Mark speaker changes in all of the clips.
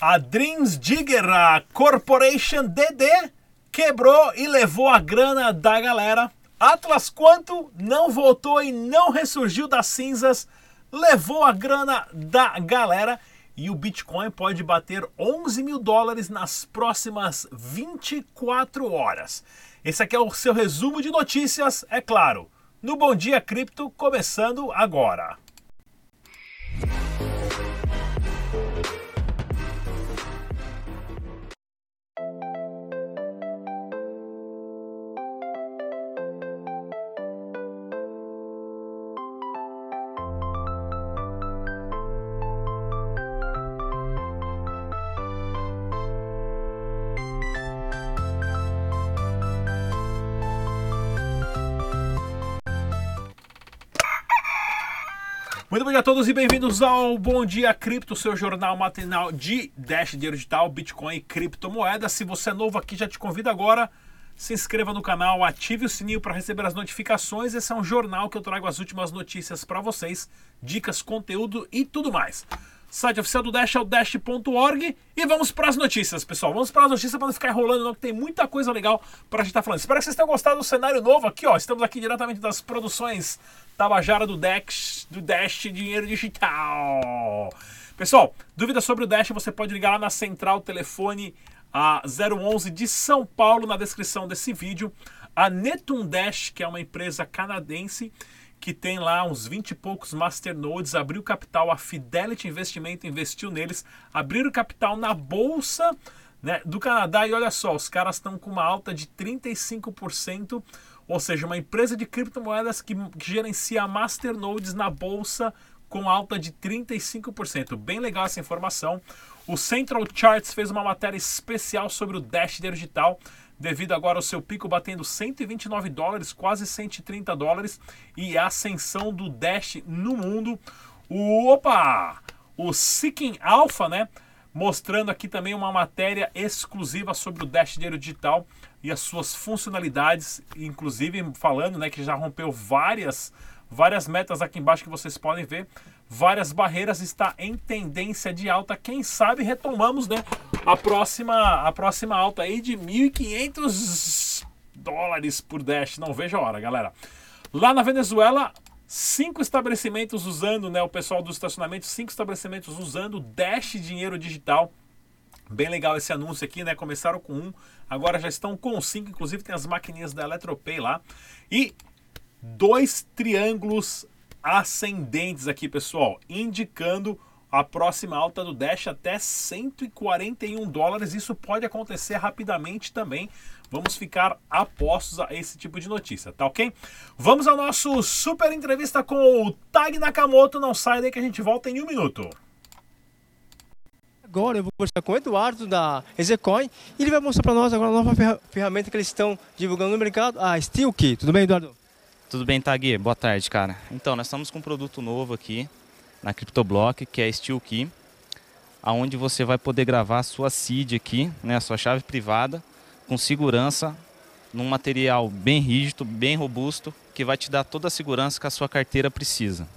Speaker 1: A Dreams Digger a Corporation DD quebrou e levou a grana da galera. Atlas Quanto não voltou e não ressurgiu das cinzas, levou a grana da galera e o Bitcoin pode bater 11 mil dólares nas próximas 24 horas. Esse aqui é o seu resumo de notícias, é claro, no Bom Dia Cripto, começando agora. Muito bom dia a todos e bem-vindos ao Bom Dia Cripto, seu jornal matinal de Dash Dinheiro Digital, Bitcoin e criptomoedas. Se você é novo aqui, já te convido agora, se inscreva no canal, ative o sininho para receber as notificações. Esse é um jornal que eu trago as últimas notícias para vocês, dicas, conteúdo e tudo mais. Site oficial do Dash é o dash.org. E vamos para as notícias, pessoal. Vamos para as notícias para não ficar enrolando, não, que tem muita coisa legal para a gente estar tá falando. Espero que vocês tenham gostado do cenário novo aqui, ó. Estamos aqui diretamente das produções Tabajara do Dash, do Dash Dinheiro Digital. Pessoal, dúvidas sobre o Dash, você pode ligar lá na central telefone a 011 de São Paulo na descrição desse vídeo. A Netum Dash, que é uma empresa canadense, que tem lá uns 20 e poucos masternodes, abriu capital, a Fidelity Investimento investiu neles, abriram capital na bolsa né, do Canadá e olha só, os caras estão com uma alta de 35%, ou seja, uma empresa de criptomoedas que, que gerencia masternodes na bolsa com alta de 35%. Bem legal essa informação. O Central Charts fez uma matéria especial sobre o Dash Digital devido agora ao seu pico batendo 129 dólares, quase 130 dólares, e a ascensão do Dash no mundo. O, opa! O Seeking Alpha, né? Mostrando aqui também uma matéria exclusiva sobre o Dash Dinheiro Digital e as suas funcionalidades, inclusive falando, né, que já rompeu várias várias metas aqui embaixo que vocês podem ver, várias barreiras está em tendência de alta. Quem sabe retomamos, né, a próxima a próxima alta aí de 1.500 dólares por Dash. Não vejo a hora, galera. Lá na Venezuela, cinco estabelecimentos usando, né, o pessoal do estacionamento, cinco estabelecimentos usando Dash dinheiro digital. Bem legal esse anúncio aqui, né? Começaram com um, agora já estão com cinco, inclusive tem as maquininhas da Eletropay lá. E dois triângulos ascendentes aqui, pessoal, indicando a próxima alta do Dash até 141 dólares. Isso pode acontecer rapidamente também. Vamos ficar apostos a esse tipo de notícia, tá ok? Vamos ao nosso super entrevista com o Tag Nakamoto. Não sai daí que a gente volta em um minuto.
Speaker 2: Agora eu vou conversar com o Eduardo da Ezecoin e ele vai mostrar para nós agora a nova ferramenta que eles estão divulgando no mercado, a SteelKey. Tudo bem, Eduardo?
Speaker 3: Tudo bem, Tagui? Boa tarde, cara. Então, nós estamos com um produto novo aqui na CryptoBlock, que é a Steel Key, aonde você vai poder gravar a sua seed aqui, né, a sua chave privada, com segurança, num material bem rígido, bem robusto, que vai te dar toda a segurança que a sua carteira precisa.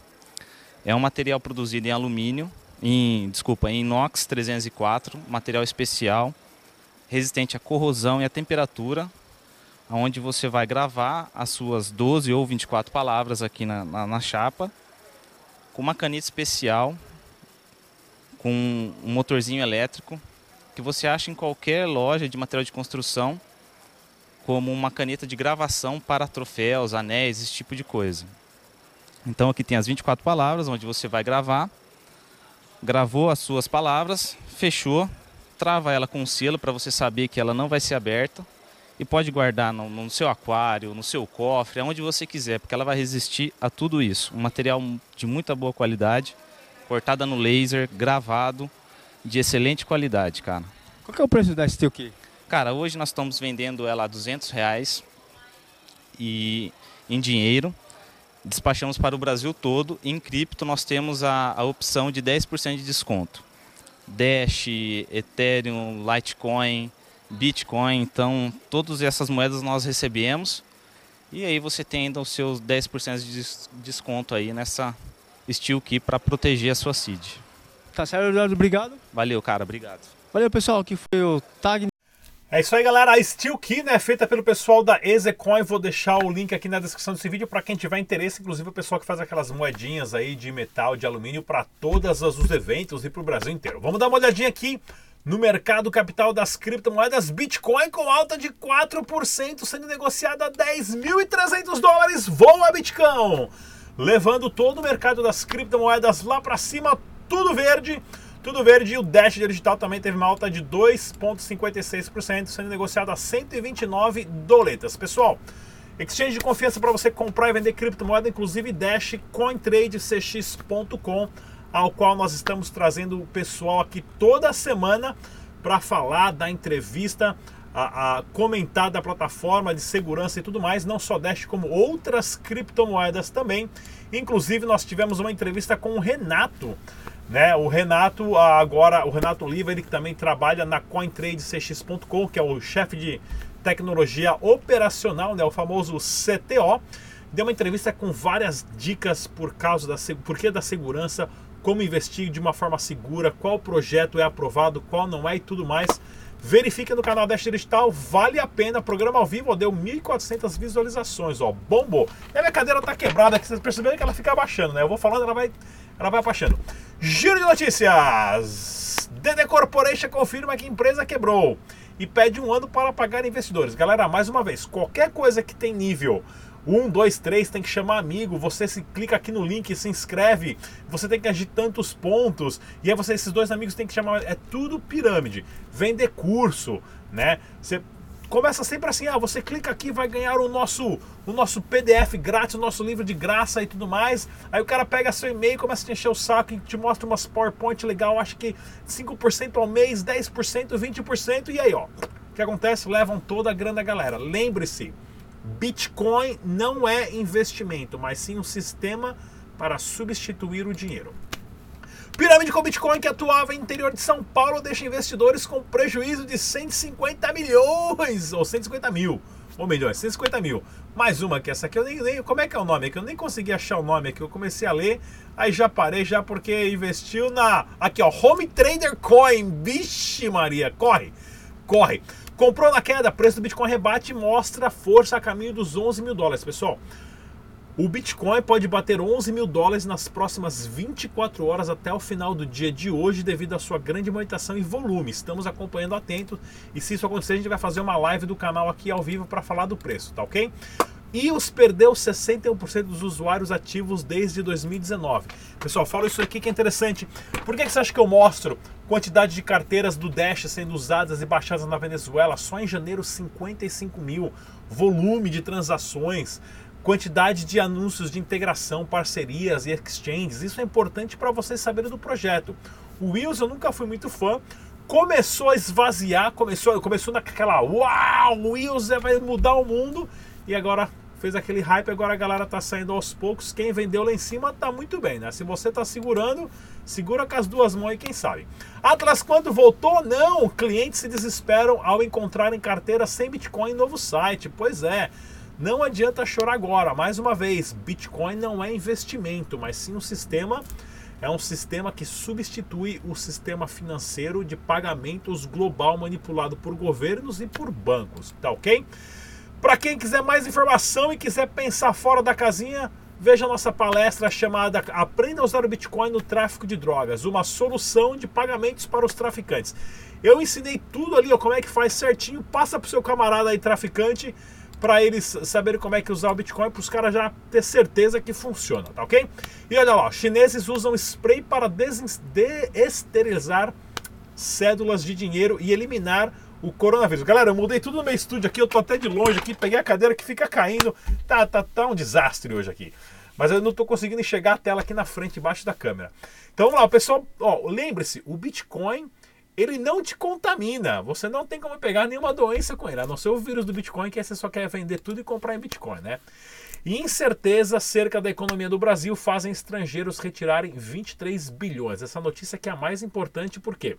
Speaker 3: É um material produzido em alumínio, em, desculpa, em inox 304, material especial, resistente à corrosão e à temperatura, onde você vai gravar as suas 12 ou 24 palavras aqui na, na, na chapa, com uma caneta especial, com um motorzinho elétrico, que você acha em qualquer loja de material de construção, como uma caneta de gravação para troféus, anéis, esse tipo de coisa. Então aqui tem as 24 palavras, onde você vai gravar, gravou as suas palavras, fechou, trava ela com um selo para você saber que ela não vai ser aberta e pode guardar no, no, seu aquário, no seu cofre, aonde você quiser, porque ela vai resistir a tudo isso. Um material de muita boa qualidade, cortada no laser, gravado, de excelente qualidade, cara.
Speaker 2: Qual é o preço da Steel Key?
Speaker 3: Cara, hoje nós estamos vendendo ela a 200 reais e em dinheiro. Despachamos para o Brasil todo. Em cripto nós temos a, a opção de 10% de desconto. Dash, Ethereum, Litecoin, Bitcoin. Então, todas essas moedas nós recebemos. E aí você tem ainda os seus 10% de desconto aí nessa Steel Key para proteger a sua seed.
Speaker 2: Tá certo, Eduardo? Obrigado.
Speaker 3: Valeu, cara. Obrigado.
Speaker 2: Valeu, pessoal. Aqui foi o Tag.
Speaker 1: É isso aí, galera. A Steel Key né, é feita pelo pessoal da Ezecoin. Vou deixar o link aqui na descrição desse vídeo para quem tiver interesse, inclusive o pessoal que faz aquelas moedinhas aí de metal, de alumínio para todos os eventos e para o Brasil inteiro. Vamos dar uma olhadinha aqui no mercado capital das criptomoedas Bitcoin com alta de 4%, sendo negociado a 10.300 dólares. Voa, Bitcão! Levando todo o mercado das criptomoedas lá para cima, tudo verde. Tudo verde e o Dash Digital também teve uma alta de 2,56%, sendo negociado a 129 doletas. Pessoal, exchange de confiança para você comprar e vender criptomoeda, inclusive Dash CoinTradeCX.com, ao qual nós estamos trazendo o pessoal aqui toda semana para falar da entrevista, a, a, comentar da plataforma de segurança e tudo mais, não só Dash, como outras criptomoedas também. Inclusive, nós tivemos uma entrevista com o Renato né? O Renato, agora, o Renato Oliva, ele que também trabalha na CoinTradeCX.com, que é o chefe de tecnologia operacional, né? o famoso CTO, deu uma entrevista com várias dicas por causa da porquê da segurança, como investir de uma forma segura, qual projeto é aprovado, qual não é e tudo mais. Verifique no canal Dash Digital, vale a pena. Programa ao vivo deu 1.400 visualizações, ó, bombou. E a minha cadeira tá quebrada, que vocês perceberam que ela fica abaixando, né? Eu vou falando, ela vai, ela vai abaixando. Giro de notícias. DD Corporation confirma que empresa quebrou e pede um ano para pagar investidores. Galera, mais uma vez, qualquer coisa que tem nível um, dois, três, tem que chamar amigo. Você se clica aqui no link, se inscreve. Você tem que agir tantos pontos. E aí você, esses dois amigos tem que chamar. É tudo pirâmide. Vender curso, né? Você começa sempre assim, ah, você clica aqui vai ganhar o nosso o nosso PDF grátis, o nosso livro de graça e tudo mais. Aí o cara pega seu e-mail, começa a te encher o saco e te mostra umas PowerPoint legal, acho que 5% ao mês, 10%, 20% e aí, ó. O que acontece? Levam toda a grana da galera. Lembre-se, Bitcoin não é investimento, mas sim um sistema para substituir o dinheiro. Pirâmide com Bitcoin que atuava no interior de São Paulo deixa investidores com prejuízo de 150 milhões, ou 150 mil, ou milhões, 150 mil. Mais uma que essa aqui eu nem, nem como é que é o nome? É eu nem consegui achar o nome aqui, eu comecei a ler, aí já parei já porque investiu na, aqui ó, Home Trader Coin, vixe Maria, corre, corre. Comprou na queda, preço do Bitcoin rebate mostra força a caminho dos 11 mil dólares. Pessoal, o Bitcoin pode bater 11 mil dólares nas próximas 24 horas até o final do dia de hoje, devido à sua grande movimentação e volume. Estamos acompanhando atento e se isso acontecer, a gente vai fazer uma live do canal aqui ao vivo para falar do preço, tá ok? EOS perdeu 61% dos usuários ativos desde 2019. Pessoal, falo isso aqui que é interessante. Por que, que você acha que eu mostro quantidade de carteiras do Dash sendo usadas e baixadas na Venezuela? Só em janeiro, 55 mil. Volume de transações, quantidade de anúncios de integração, parcerias e exchanges. Isso é importante para vocês saberem do projeto. O Wills eu nunca fui muito fã, começou a esvaziar, começou, começou naquela uau, o Wills vai mudar o mundo e agora fez aquele hype, agora a galera tá saindo aos poucos. Quem vendeu lá em cima tá muito bem, né? Se você tá segurando, segura com as duas mãos e quem sabe. Atlas quando voltou? Não! Clientes se desesperam ao encontrarem carteira sem Bitcoin em novo site. Pois é. Não adianta chorar agora. Mais uma vez, Bitcoin não é investimento, mas sim um sistema é um sistema que substitui o sistema financeiro de pagamentos global manipulado por governos e por bancos, tá ok? Para quem quiser mais informação e quiser pensar fora da casinha, veja a nossa palestra chamada Aprenda a usar o Bitcoin no tráfico de drogas, uma solução de pagamentos para os traficantes. Eu ensinei tudo ali, ó, como é que faz certinho, passa pro seu camarada aí traficante para eles saberem como é que usar o Bitcoin, para os caras já ter certeza que funciona, tá ok? E olha lá, chineses usam spray para desesterilizar cédulas de dinheiro e eliminar o coronavírus. Galera, eu mudei tudo no meu estúdio aqui, eu tô até de longe aqui, peguei a cadeira que fica caindo. Tá, tá, tá um desastre hoje aqui. Mas eu não tô conseguindo enxergar a tela aqui na frente, embaixo da câmera. Então vamos lá, pessoal, lembre-se, o Bitcoin ele não te contamina. Você não tem como pegar nenhuma doença com ele, a não ser o vírus do Bitcoin, que você só quer vender tudo e comprar em Bitcoin, né? Incerteza acerca da economia do Brasil fazem estrangeiros retirarem 23 bilhões. Essa notícia aqui é a mais importante porque quê?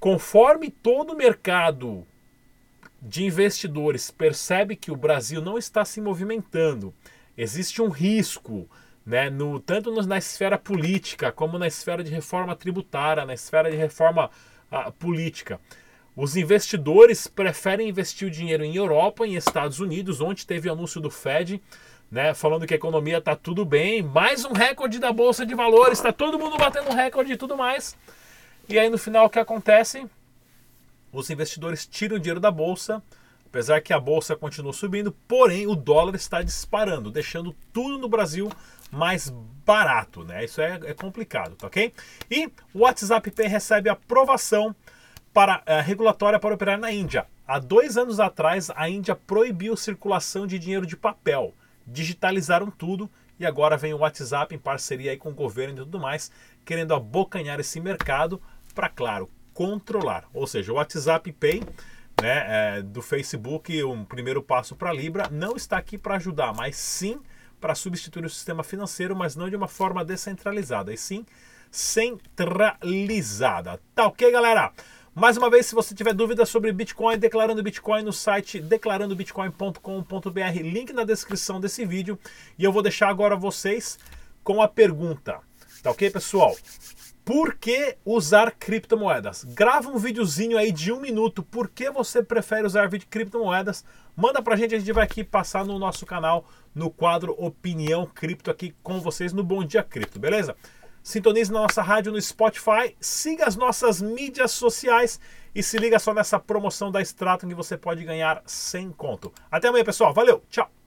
Speaker 1: Conforme todo o mercado de investidores percebe que o Brasil não está se movimentando, existe um risco né, no, tanto na esfera política como na esfera de reforma tributária, na esfera de reforma uh, política. Os investidores preferem investir o dinheiro em Europa, em Estados Unidos, onde teve o anúncio do Fed, né, falando que a economia está tudo bem, mais um recorde da bolsa de valores, está todo mundo batendo recorde e tudo mais. E aí no final o que acontece? Os investidores tiram o dinheiro da bolsa, apesar que a bolsa continua subindo, porém o dólar está disparando, deixando tudo no Brasil mais barato, né? Isso é, é complicado, tá ok? E o WhatsApp Pay recebe aprovação para uh, regulatória para operar na Índia. Há dois anos atrás, a Índia proibiu circulação de dinheiro de papel. Digitalizaram tudo e agora vem o WhatsApp em parceria aí com o governo e tudo mais, querendo abocanhar esse mercado para, claro, controlar. Ou seja, o WhatsApp Pay né, é, do Facebook, um primeiro passo para Libra, não está aqui para ajudar, mas sim para substituir o sistema financeiro, mas não de uma forma descentralizada, e sim centralizada. Tá ok, galera? Mais uma vez, se você tiver dúvidas sobre Bitcoin, declarando Bitcoin no site declarandobitcoin.com.br, link na descrição desse vídeo. E eu vou deixar agora vocês com a pergunta. Tá ok, pessoal? Por que usar criptomoedas? Grava um videozinho aí de um minuto. Por que você prefere usar criptomoedas? Manda pra gente, a gente vai aqui passar no nosso canal, no quadro Opinião Cripto aqui com vocês no Bom Dia Cripto, beleza? Sintonize na nossa rádio no Spotify, siga as nossas mídias sociais e se liga só nessa promoção da Stratum que você pode ganhar sem conto. Até amanhã, pessoal. Valeu, tchau!